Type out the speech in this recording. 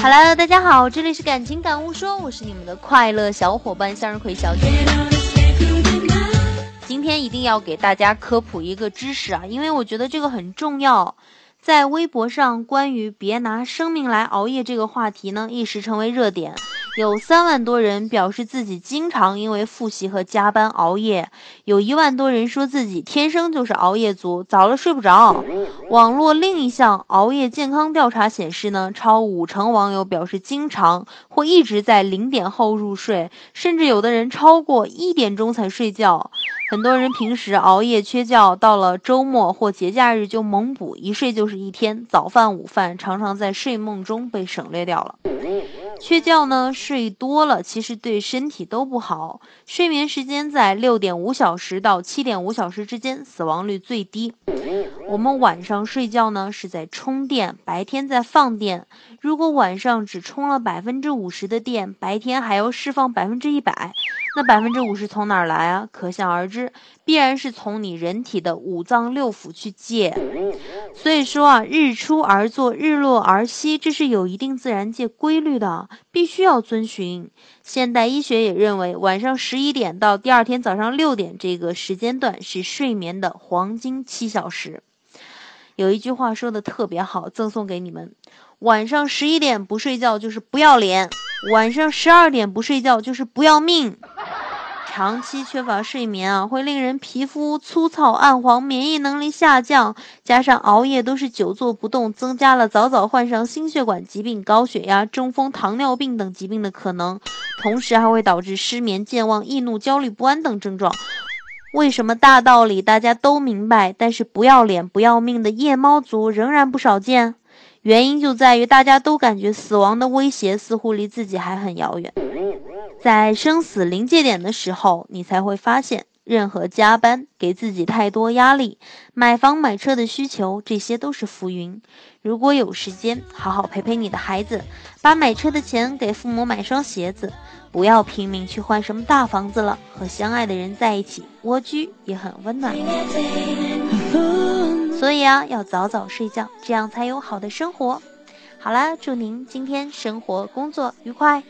Hello，大家好，这里是感情感悟说，我是你们的快乐小伙伴向日葵小姐。今天一定要给大家科普一个知识啊，因为我觉得这个很重要。在微博上，关于“别拿生命来熬夜”这个话题呢，一时成为热点。有三万多人表示自己经常因为复习和加班熬夜，有一万多人说自己天生就是熬夜族，早了睡不着。网络另一项熬夜健康调查显示呢，超五成网友表示经常或一直在零点后入睡，甚至有的人超过一点钟才睡觉。很多人平时熬夜缺觉，到了周末或节假日就猛补，一睡就是一天，早饭午饭常常在睡梦中被省略掉了。缺觉呢，睡多了其实对身体都不好。睡眠时间在六点五小时到七点五小时之间，死亡率最低。我们晚上睡觉呢是在充电，白天在放电。如果晚上只充了百分之五十的电，白天还要释放百分之一百。那百分之五十从哪儿来啊？可想而知，必然是从你人体的五脏六腑去借。所以说啊，日出而作，日落而息，这是有一定自然界规律的，必须要遵循。现代医学也认为，晚上十一点到第二天早上六点这个时间段是睡眠的黄金七小时。有一句话说的特别好，赠送给你们：晚上十一点不睡觉就是不要脸，晚上十二点不睡觉就是不要命。长期缺乏睡眠啊，会令人皮肤粗糙暗黄，免疫能力下降，加上熬夜都是久坐不动，增加了早早患上心血管疾病、高血压、中风、糖尿病等疾病的可能，同时还会导致失眠、健忘、易怒、焦虑不安等症状。为什么大道理大家都明白，但是不要脸不要命的夜猫族仍然不少见？原因就在于大家都感觉死亡的威胁似乎离自己还很遥远。在生死临界点的时候，你才会发现，任何加班、给自己太多压力、买房买车的需求，这些都是浮云。如果有时间，好好陪陪你的孩子，把买车的钱给父母买双鞋子，不要拼命去换什么大房子了。和相爱的人在一起，蜗居也很温暖。所以啊，要早早睡觉，这样才有好的生活。好啦，祝您今天生活工作愉快。